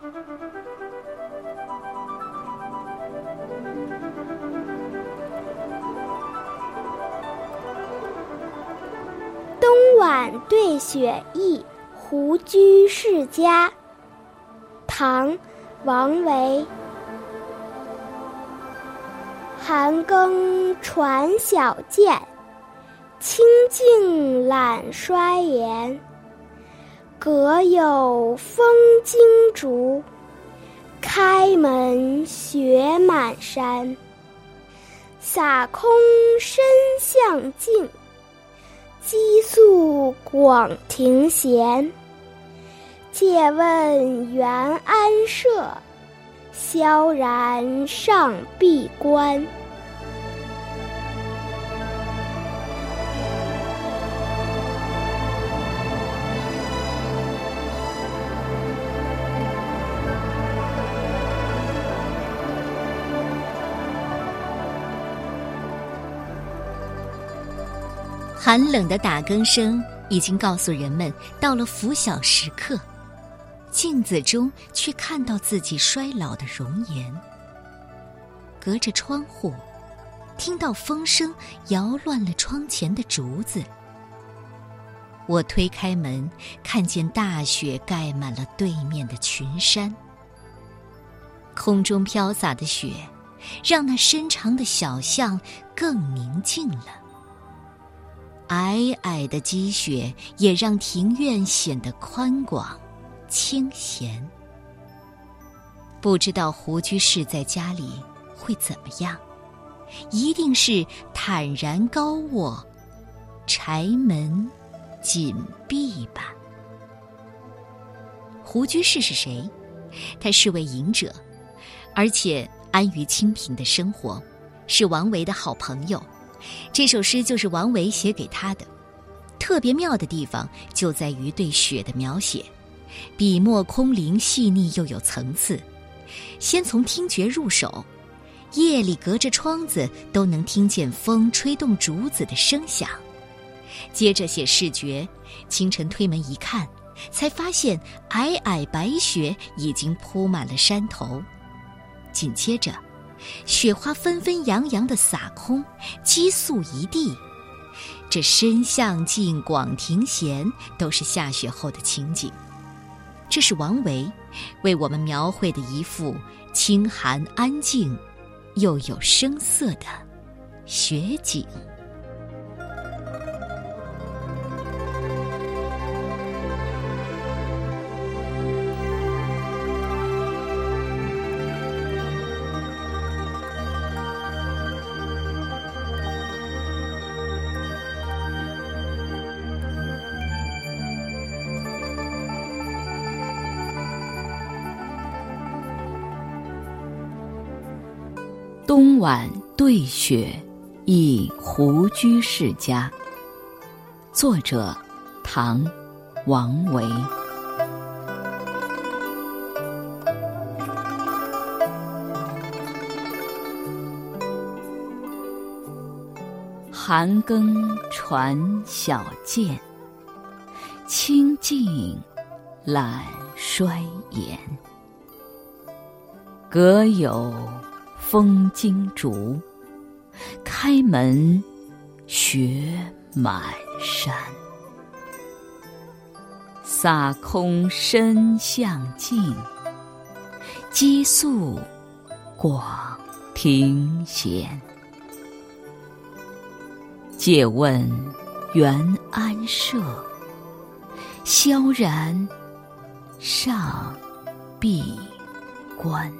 冬晚对雪意，胡居士家。唐·王维。寒更传晓渐，清静懒衰颜。阁有风惊竹，开门雪满山。洒空身向尽，积宿广庭闲。借问袁安社，萧然上碧关。寒冷的打更声已经告诉人们到了拂晓时刻，镜子中却看到自己衰老的容颜。隔着窗户，听到风声摇乱了窗前的竹子。我推开门，看见大雪盖满了对面的群山。空中飘洒的雪，让那深长的小巷更宁静了。皑皑的积雪也让庭院显得宽广、清闲。不知道胡居士在家里会怎么样？一定是坦然高卧，柴门紧闭吧。胡居士是谁？他是位隐者，而且安于清贫的生活，是王维的好朋友。这首诗就是王维写给他的，特别妙的地方就在于对雪的描写，笔墨空灵细腻又有层次。先从听觉入手，夜里隔着窗子都能听见风吹动竹子的声响。接着写视觉，清晨推门一看，才发现皑皑白雪已经铺满了山头。紧接着。雪花纷纷扬扬的洒空，积素一地。这深巷尽，广庭闲，都是下雪后的情景。这是王维为我们描绘的一幅清寒安静，又有声色的雪景。冬晚对雪，忆胡居士家。作者：唐·王维。寒更传晓渐，清静懒衰颜。阁有风惊竹，开门雪满山。洒空深巷尽，积宿广庭闲。借问原安舍，萧然上碧关。